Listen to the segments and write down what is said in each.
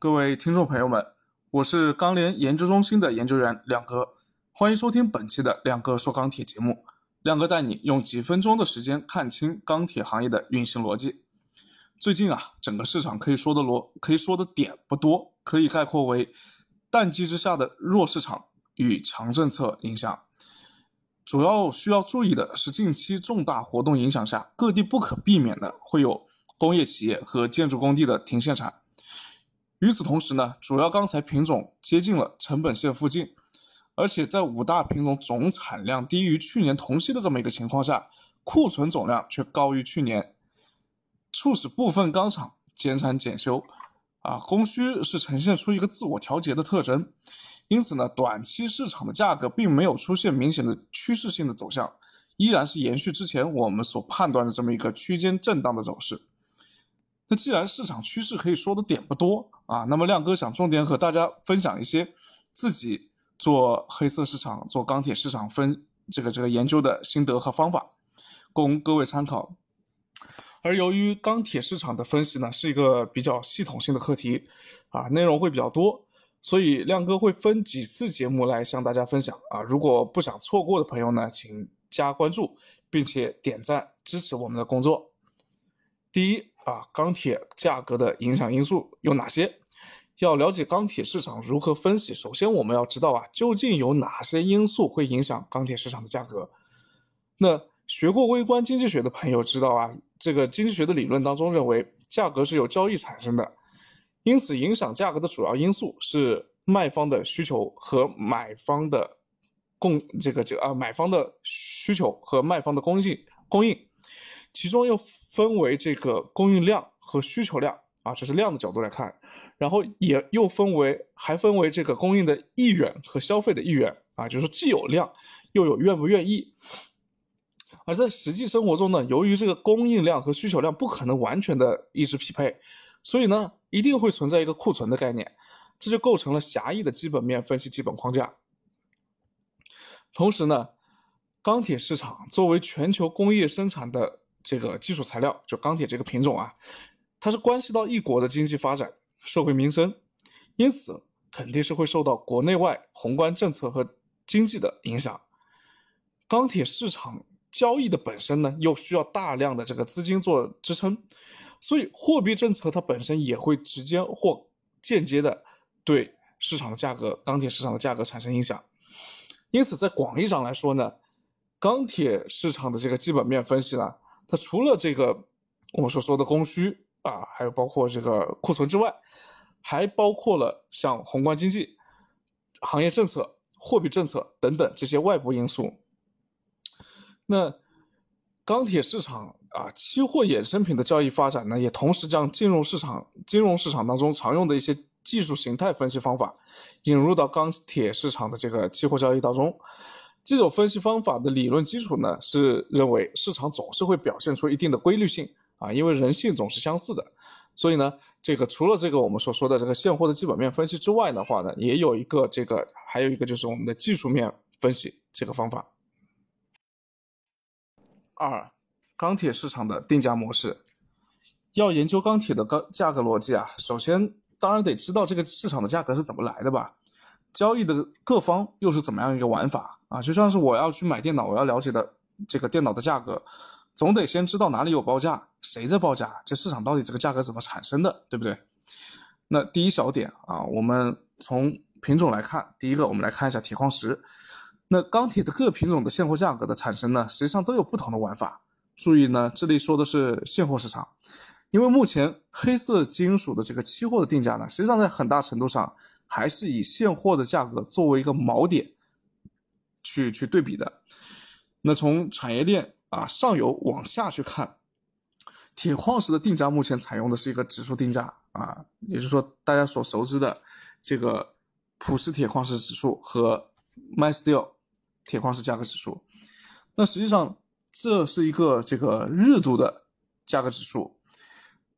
各位听众朋友们，我是钢联研究中心的研究员亮哥，欢迎收听本期的亮哥说钢铁节目。亮哥带你用几分钟的时间看清钢铁行业的运行逻辑。最近啊，整个市场可以说的逻可以说的点不多，可以概括为淡季之下的弱市场与强政策影响。主要需要注意的是，近期重大活动影响下，各地不可避免的会有工业企业和建筑工地的停限产。与此同时呢，主要钢材品种接近了成本线附近。而且在五大品种总产量低于去年同期的这么一个情况下，库存总量却高于去年，促使部分钢厂减产减修，啊，供需是呈现出一个自我调节的特征。因此呢，短期市场的价格并没有出现明显的趋势性的走向，依然是延续之前我们所判断的这么一个区间震荡的走势。那既然市场趋势可以说的点不多啊，那么亮哥想重点和大家分享一些自己。做黑色市场、做钢铁市场分这个这个研究的心得和方法，供各位参考。而由于钢铁市场的分析呢，是一个比较系统性的课题，啊，内容会比较多，所以亮哥会分几次节目来向大家分享啊。如果不想错过的朋友呢，请加关注，并且点赞支持我们的工作。第一啊，钢铁价格的影响因素有哪些？要了解钢铁市场如何分析，首先我们要知道啊，究竟有哪些因素会影响钢铁市场的价格？那学过微观经济学的朋友知道啊，这个经济学的理论当中认为，价格是由交易产生的，因此影响价格的主要因素是卖方的需求和买方的供这个这个啊买方的需求和卖方的供应供应，其中又分为这个供应量和需求量啊，这是量的角度来看。然后也又分为，还分为这个供应的意愿和消费的意愿啊，就是既有量，又有愿不愿意。而在实际生活中呢，由于这个供应量和需求量不可能完全的一直匹配，所以呢，一定会存在一个库存的概念，这就构成了狭义的基本面分析基本框架。同时呢，钢铁市场作为全球工业生产的这个基础材料，就钢铁这个品种啊，它是关系到一国的经济发展。社会民生，因此肯定是会受到国内外宏观政策和经济的影响。钢铁市场交易的本身呢，又需要大量的这个资金做支撑，所以货币政策它本身也会直接或间接的对市场的价格、钢铁市场的价格产生影响。因此，在广义上来说呢，钢铁市场的这个基本面分析呢，它除了这个我们所说的供需。啊，还有包括这个库存之外，还包括了像宏观经济、行业政策、货币政策等等这些外部因素。那钢铁市场啊，期货衍生品的交易发展呢，也同时将金融市场、金融市场当中常用的一些技术形态分析方法引入到钢铁市场的这个期货交易当中。这种分析方法的理论基础呢，是认为市场总是会表现出一定的规律性。啊，因为人性总是相似的，所以呢，这个除了这个我们所说的这个现货的基本面分析之外的话呢，也有一个这个，还有一个就是我们的技术面分析这个方法。二，钢铁市场的定价模式，要研究钢铁的钢价格逻辑啊，首先当然得知道这个市场的价格是怎么来的吧，交易的各方又是怎么样一个玩法啊？就像是我要去买电脑，我要了解的这个电脑的价格。总得先知道哪里有报价，谁在报价，这市场到底这个价格怎么产生的，对不对？那第一小点啊，我们从品种来看，第一个我们来看一下铁矿石。那钢铁的各品种的现货价格的产生呢，实际上都有不同的玩法。注意呢，这里说的是现货市场，因为目前黑色金属的这个期货的定价呢，实际上在很大程度上还是以现货的价格作为一个锚点去去对比的。那从产业链。啊，上游往下去看，铁矿石的定价目前采用的是一个指数定价啊，也就是说大家所熟知的这个普氏铁矿石指数和 MySteel 铁矿石价格指数。那实际上这是一个这个日度的价格指数，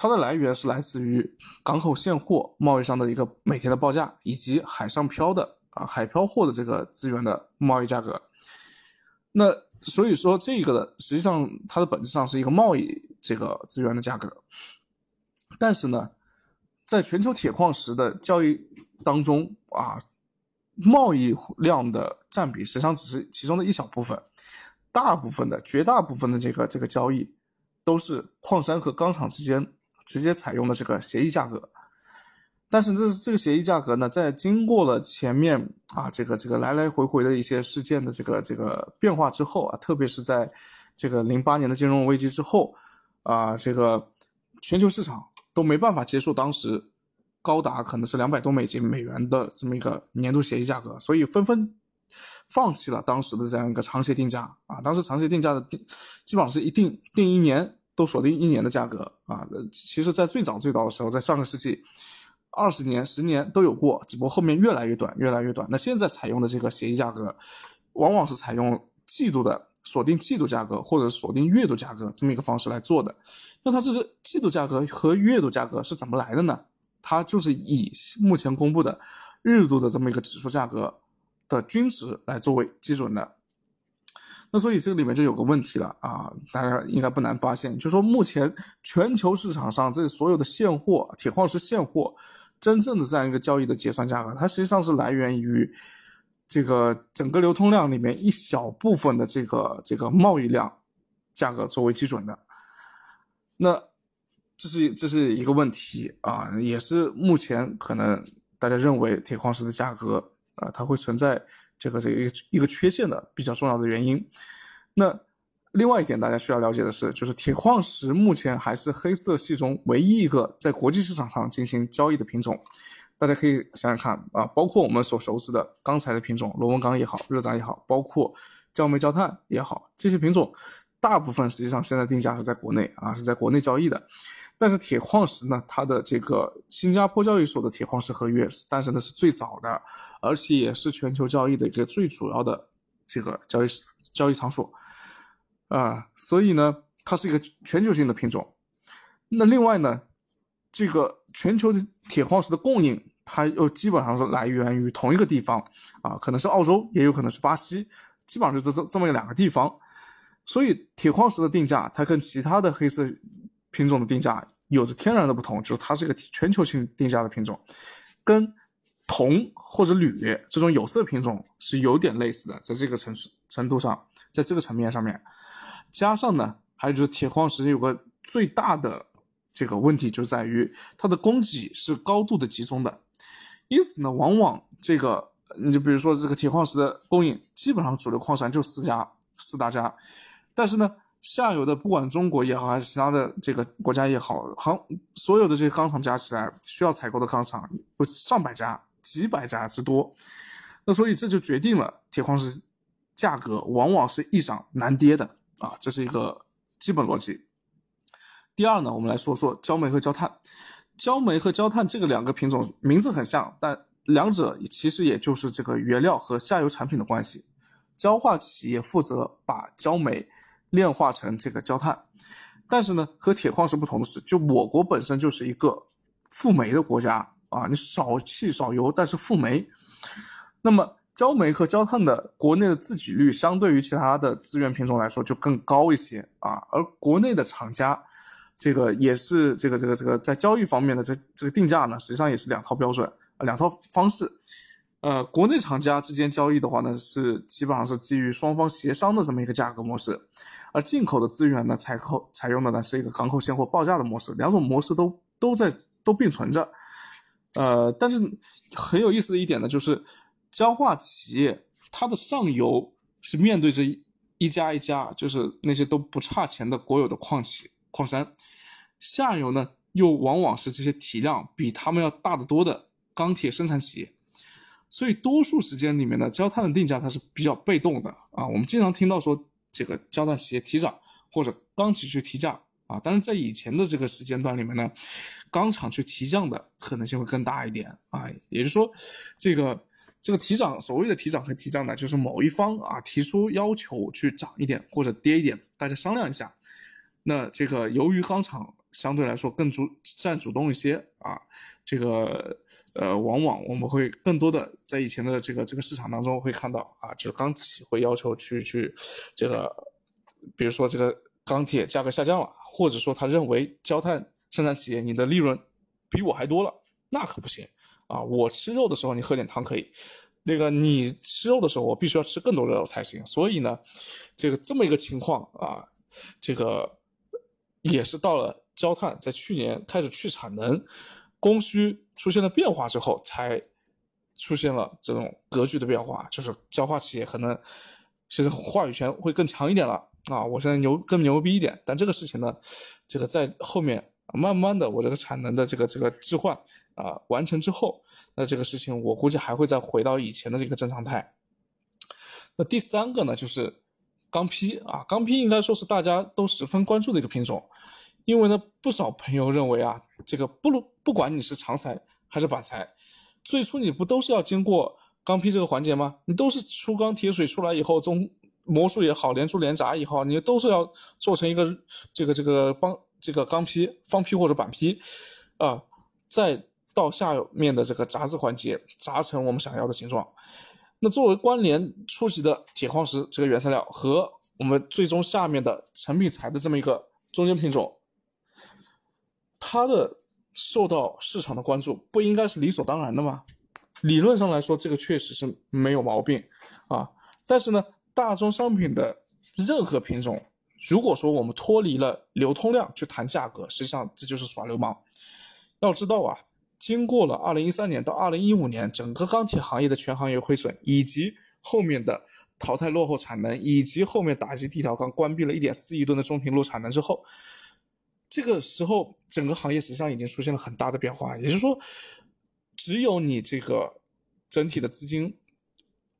它的来源是来自于港口现货贸易商的一个每天的报价，以及海上漂的啊海漂货的这个资源的贸易价格。那所以说，这个的实际上它的本质上是一个贸易这个资源的价格，但是呢，在全球铁矿石的交易当中啊，贸易量的占比实际上只是其中的一小部分，大部分的绝大部分的这个这个交易都是矿山和钢厂之间直接采用的这个协议价格。但是这这个协议价格呢，在经过了前面啊这个这个来来回回的一些事件的这个这个变化之后啊，特别是在这个零八年的金融危机之后啊，这个全球市场都没办法接受当时高达可能是两百多美金美元的这么一个年度协议价格，所以纷纷放弃了当时的这样一个长协定价啊。当时长协定价的定基本上是一定定一年都锁定一年的价格啊。其实，在最早最早的时候，在上个世纪。二十年、十年都有过，只不过后面越来越短，越来越短。那现在采用的这个协议价格，往往是采用季度的锁定季度价格，或者锁定月度价格这么一个方式来做的。那它这个季度价格和月度价格是怎么来的呢？它就是以目前公布的日度的这么一个指数价格的均值来作为基准的。那所以这里面就有个问题了啊，大家应该不难发现，就是说目前全球市场上这所有的现货，铁矿石现货。真正的这样一个交易的结算价格，它实际上是来源于这个整个流通量里面一小部分的这个这个贸易量价格作为基准的。那这是这是一个问题啊，也是目前可能大家认为铁矿石的价格啊，它会存在这个这个一个缺陷的比较重要的原因。那。另外一点，大家需要了解的是，就是铁矿石目前还是黑色系中唯一一个在国际市场上进行交易的品种。大家可以想想看啊，包括我们所熟知的钢材的品种，螺纹钢也好，热轧也好，包括焦煤、焦炭也好，这些品种大部分实际上现在定价是在国内啊，是在国内交易的。但是铁矿石呢，它的这个新加坡交易所的铁矿石合约是诞生的是最早的，而且也是全球交易的一个最主要的这个交易交易场所。啊，所以呢，它是一个全球性的品种。那另外呢，这个全球的铁矿石的供应，它又基本上是来源于同一个地方啊，可能是澳洲，也有可能是巴西，基本上就这这这么两个地方。所以铁矿石的定价，它跟其他的黑色品种的定价有着天然的不同，就是它是一个全球性定价的品种，跟铜或者铝这种有色品种是有点类似的，在这个程程度上，在这个层面上面。加上呢，还有就是铁矿石有个最大的这个问题，就在于它的供给是高度的集中的，因此呢，往往这个你就比如说这个铁矿石的供应，基本上主流矿山就四家四大家，但是呢，下游的不管中国也好，还是其他的这个国家也好，行所有的这些钢厂加起来需要采购的钢厂有上百家、几百家之多，那所以这就决定了铁矿石价格往往是易涨难跌的。啊，这是一个基本逻辑。第二呢，我们来说说焦煤和焦炭。焦煤和焦炭这个两个品种名字很像，但两者其实也就是这个原料和下游产品的关系。焦化企业负责把焦煤炼化成这个焦炭，但是呢，和铁矿石不同的是，就我国本身就是一个富煤的国家啊，你少气少油，但是富煤，那么。焦煤和焦炭的国内的自给率相对于其他的资源品种来说就更高一些啊，而国内的厂家，这个也是这个这个这个在交易方面的这这个定价呢，实际上也是两套标准啊两套方式。呃，国内厂家之间交易的话呢，是基本上是基于双方协商的这么一个价格模式，而进口的资源呢，采购采用的呢是一个港口现货报价的模式，两种模式都都在都并存着。呃，但是很有意思的一点呢，就是。焦化企业，它的上游是面对着一家一家，就是那些都不差钱的国有的矿企、矿山；下游呢，又往往是这些体量比他们要大得多的钢铁生产企业。所以，多数时间里面呢，焦炭的定价它是比较被动的啊。我们经常听到说，这个焦炭企业提涨，或者钢企去提价啊。但是在以前的这个时间段里面呢，钢厂去提降的可能性会更大一点啊。也就是说，这个。这个提涨，所谓的提涨和提降呢，就是某一方啊提出要求去涨一点或者跌一点，大家商量一下。那这个由于钢厂相对来说更主占主动一些啊，这个呃，往往我们会更多的在以前的这个这个市场当中会看到啊，就是钢企会要求去去这个，比如说这个钢铁价格下降了，或者说他认为焦炭生产企业你的利润比我还多了，那可不行啊！我吃肉的时候你喝点汤可以，那个你吃肉的时候我必须要吃更多的肉才行。所以呢，这个这么一个情况啊，这个也是到了焦炭在去年开始去产能、供需出现了变化之后，才出现了这种格局的变化，就是焦化企业可能现在话语权会更强一点了啊！我现在牛更牛逼一点，但这个事情呢，这个在后面。慢慢的，我这个产能的这个这个置换啊完成之后，那这个事情我估计还会再回到以前的这个正常态。那第三个呢，就是钢坯啊，钢坯应该说是大家都十分关注的一个品种，因为呢，不少朋友认为啊，这个不如不管你是长材还是板材，最初你不都是要经过钢坯这个环节吗？你都是出钢铁水出来以后，中模术也好，连珠连闸以后，你都是要做成一个这个这个帮。这个钢坯、方坯或者板坯，啊，再到下面的这个杂质环节，砸成我们想要的形状。那作为关联初级的铁矿石这个原材料和我们最终下面的成品材的这么一个中间品种，它的受到市场的关注，不应该是理所当然的吗？理论上来说，这个确实是没有毛病啊。但是呢，大宗商品的任何品种。如果说我们脱离了流通量去谈价格，实际上这就是耍流氓。要知道啊，经过了二零一三年到二零一五年整个钢铁行业的全行业亏损，以及后面的淘汰落后产能，以及后面打击地条钢关闭了一点四亿吨的中频路产能之后，这个时候整个行业实际上已经出现了很大的变化。也就是说，只有你这个整体的资金，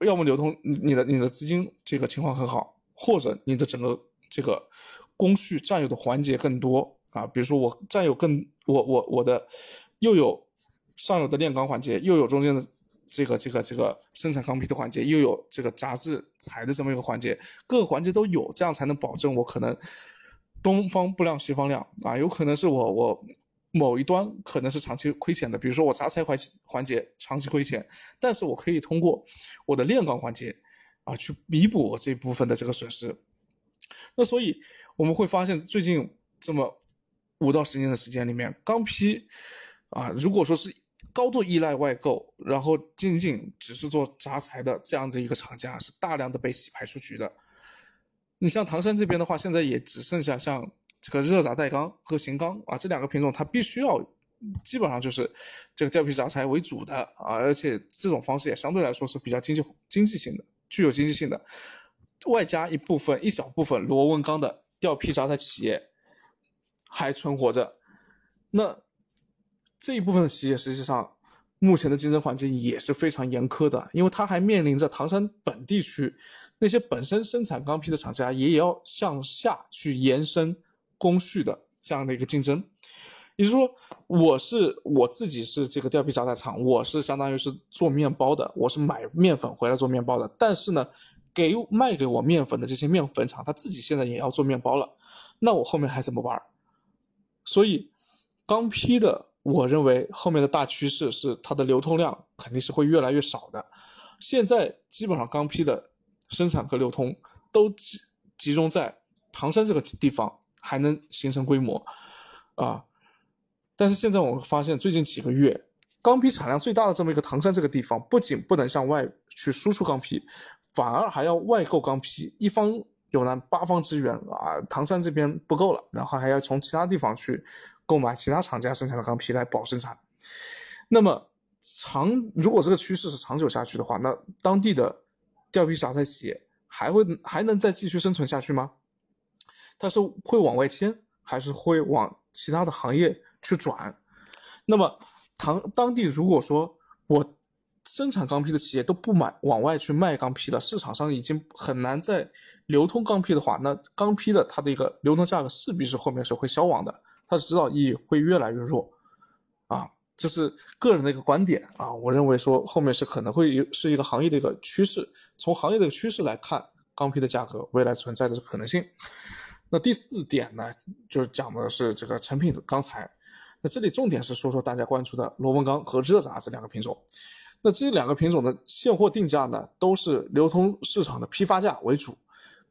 要么流通，你的你的资金这个情况很好，或者你的整个。这个工序占有的环节更多啊，比如说我占有更我我我的又有上游的炼钢环节，又有中间的这个这个这个生产钢坯的环节，又有这个杂质材的这么一个环节，各个环节都有，这样才能保证我可能东方不亮西方亮啊。有可能是我我某一端可能是长期亏钱的，比如说我杂材环环节长期亏钱，但是我可以通过我的炼钢环节啊去弥补我这部分的这个损失。那所以我们会发现，最近这么五到十年的时间里面，钢坯啊，如果说是高度依赖外购，然后仅仅只是做杂材的这样的一个厂家，是大量的被洗牌出局的。你像唐山这边的话，现在也只剩下像这个热轧带钢和型钢啊这两个品种，它必须要基本上就是这个吊坯杂材为主的啊，而且这种方式也相对来说是比较经济经济性的，具有经济性的。外加一部分一小部分螺纹钢的吊坯杂材企业还存活着，那这一部分的企业实际上目前的竞争环境也是非常严苛的，因为它还面临着唐山本地区那些本身生产钢坯的厂家也要向下去延伸工序的这样的一个竞争。也就是说，我是我自己是这个吊坯杂材厂，我是相当于是做面包的，我是买面粉回来做面包的，但是呢。给卖给我面粉的这些面粉厂，他自己现在也要做面包了，那我后面还怎么玩？所以钢坯的，我认为后面的大趋势是它的流通量肯定是会越来越少的。现在基本上钢坯的生产和流通都集集中在唐山这个地方，还能形成规模啊。但是现在我们发现，最近几个月钢坯产量最大的这么一个唐山这个地方，不仅不能向外去输出钢坯。反而还要外购钢坯，一方有难八方支援啊！唐山这边不够了，然后还要从其他地方去购买其他厂家生产的钢坯来保生产。那么长，如果这个趋势是长久下去的话，那当地的吊坯杂材企业还会还能再继续生存下去吗？它是会往外迁，还是会往其他的行业去转？那么唐当地如果说我。生产钢坯的企业都不买往外去卖钢坯了，市场上已经很难再流通钢坯的话，那钢坯的它的一个流通价格势必是后面是会消亡的，它的指导意义会越来越弱，啊，这是个人的一个观点啊，我认为说后面是可能会是一个行业的一个趋势，从行业的趋势来看，钢坯的价格未来存在的可能性。那第四点呢，就是讲的是这个成品钢材，那这里重点是说说大家关注的螺纹钢和热轧这两个品种。那这两个品种的现货定价呢，都是流通市场的批发价为主，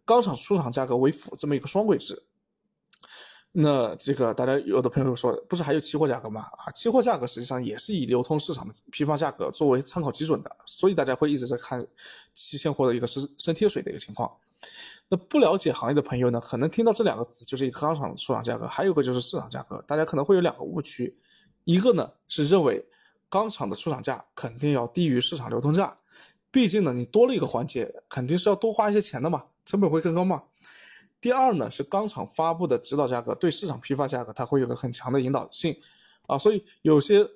钢厂出厂价格为辅，这么一个双轨制。那这个大家有的朋友说，不是还有期货价格吗？啊，期货价格实际上也是以流通市场的批发价格作为参考基准的，所以大家会一直在看期现货的一个升升贴水的一个情况。那不了解行业的朋友呢，可能听到这两个词就是一个钢厂出厂价格，还有个就是市场价格，大家可能会有两个误区，一个呢是认为钢厂的出厂价肯定要低于市场流通价，毕竟呢你多了一个环节，肯定是要多花一些钱的嘛，成本会更高嘛。第二呢，是钢厂发布的指导价格对市场批发价格，它会有个很强的引导性啊，所以有些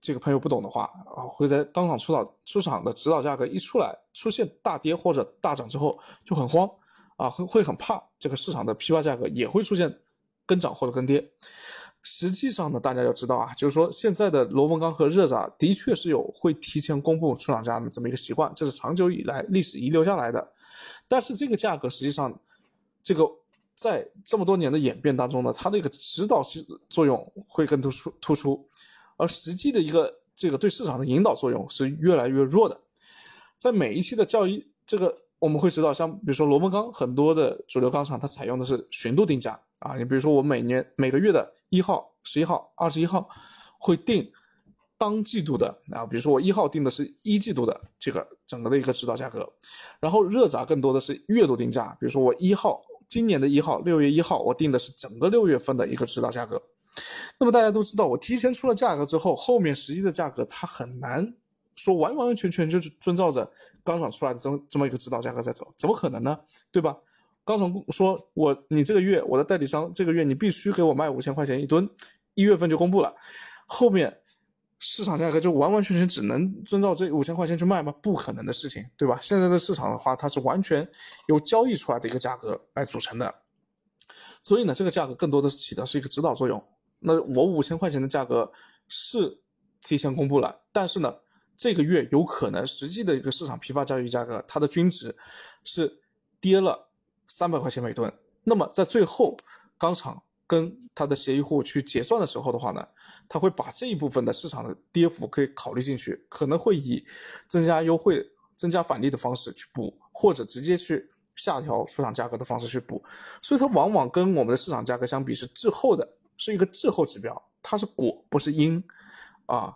这个朋友不懂的话啊，会在钢厂出导出厂的指导价格一出来出现大跌或者大涨之后就很慌啊，会会很怕这个市场的批发价格也会出现跟涨或者跟跌。实际上呢，大家要知道啊，就是说现在的螺纹钢和热轧的确是有会提前公布出厂价的这么一个习惯，这是长久以来历史遗留下来的，但是这个价格实际上。这个在这么多年的演变当中呢，它的一个指导性作用会更突出突出，而实际的一个这个对市场的引导作用是越来越弱的。在每一期的教育，这个我们会知道，像比如说螺纹钢，很多的主流钢厂它采用的是巡度定价啊，你比如说我每年每个月的一号、十一号、二十一号会定。当季度的啊，比如说我一号定的是一季度的这个整个的一个指导价格，然后热轧更多的是月度定价，比如说我一号今年的一号六月一号我定的是整个六月份的一个指导价格。那么大家都知道，我提前出了价格之后，后面实际的价格它很难说完完全全就是遵照着钢厂出来的这么这么一个指导价格在走，怎么可能呢？对吧？钢厂说我你这个月我的代理商这个月你必须给我卖五千块钱一吨，一月份就公布了，后面。市场价格就完完全全只能遵照这五千块钱去卖吗？不可能的事情，对吧？现在的市场的话，它是完全由交易出来的一个价格来组成的，所以呢，这个价格更多的起到是一个指导作用。那我五千块钱的价格是提前公布了，但是呢，这个月有可能实际的一个市场批发交易价格，它的均值是跌了三百块钱每吨。那么在最后钢厂。跟他的协议户去结算的时候的话呢，他会把这一部分的市场的跌幅可以考虑进去，可能会以增加优惠、增加返利的方式去补，或者直接去下调出厂价格的方式去补，所以它往往跟我们的市场价格相比是滞后的，是一个滞后指标，它是果不是因啊。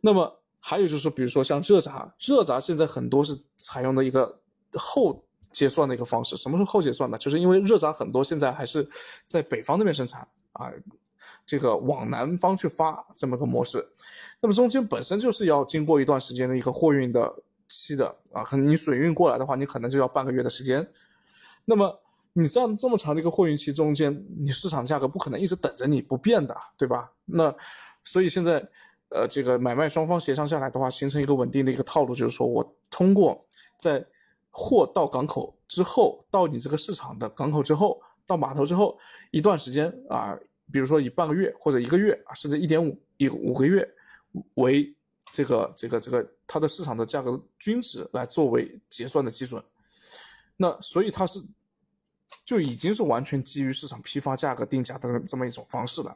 那么还有就是，比如说像热轧，热轧现在很多是采用的一个后。结算的一个方式，什么是后结算呢？就是因为热轧很多现在还是在北方那边生产啊，这个往南方去发这么个模式，那么中间本身就是要经过一段时间的一个货运的期的啊，可能你水运过来的话，你可能就要半个月的时间。那么你这样这么长的一个货运期中间，你市场价格不可能一直等着你不变的，对吧？那所以现在呃，这个买卖双方协商下来的话，形成一个稳定的一个套路，就是说我通过在货到港口之后，到你这个市场的港口之后，到码头之后一段时间啊，比如说以半个月或者一个月啊，甚至一点五一五个月为这个这个这个它的市场的价格均值来作为结算的基准，那所以它是就已经是完全基于市场批发价格定价的这么一种方式了。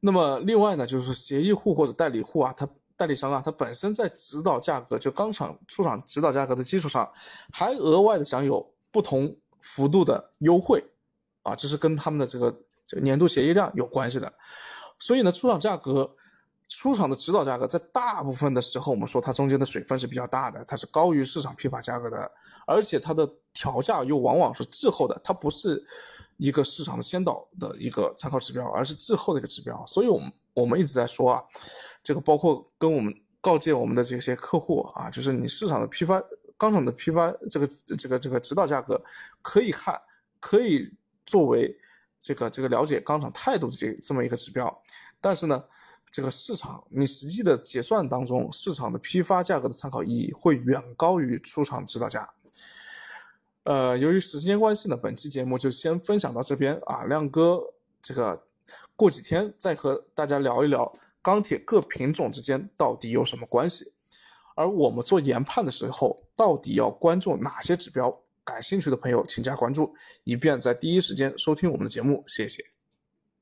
那么另外呢，就是协议户或者代理户啊，它。代理商啊，他本身在指导价格，就钢厂出厂指导价格的基础上，还额外的享有不同幅度的优惠，啊，这是跟他们的这个这个年度协议量有关系的。所以呢，出厂价格、出厂的指导价格，在大部分的时候，我们说它中间的水分是比较大的，它是高于市场批发价格的，而且它的调价又往往是滞后的，它不是一个市场的先导的一个参考指标，而是滞后的一个指标。所以，我们。我们一直在说啊，这个包括跟我们告诫我们的这些客户啊，就是你市场的批发钢厂的批发这个这个这个指导价格可以看，可以作为这个这个了解钢厂态度的这这么一个指标，但是呢，这个市场你实际的结算当中，市场的批发价格的参考意义会远高于出厂指导价。呃，由于时间关系呢，本期节目就先分享到这边啊，亮哥这个。过几天再和大家聊一聊钢铁各品种之间到底有什么关系，而我们做研判的时候到底要关注哪些指标？感兴趣的朋友请加关注，以便在第一时间收听我们的节目。谢谢。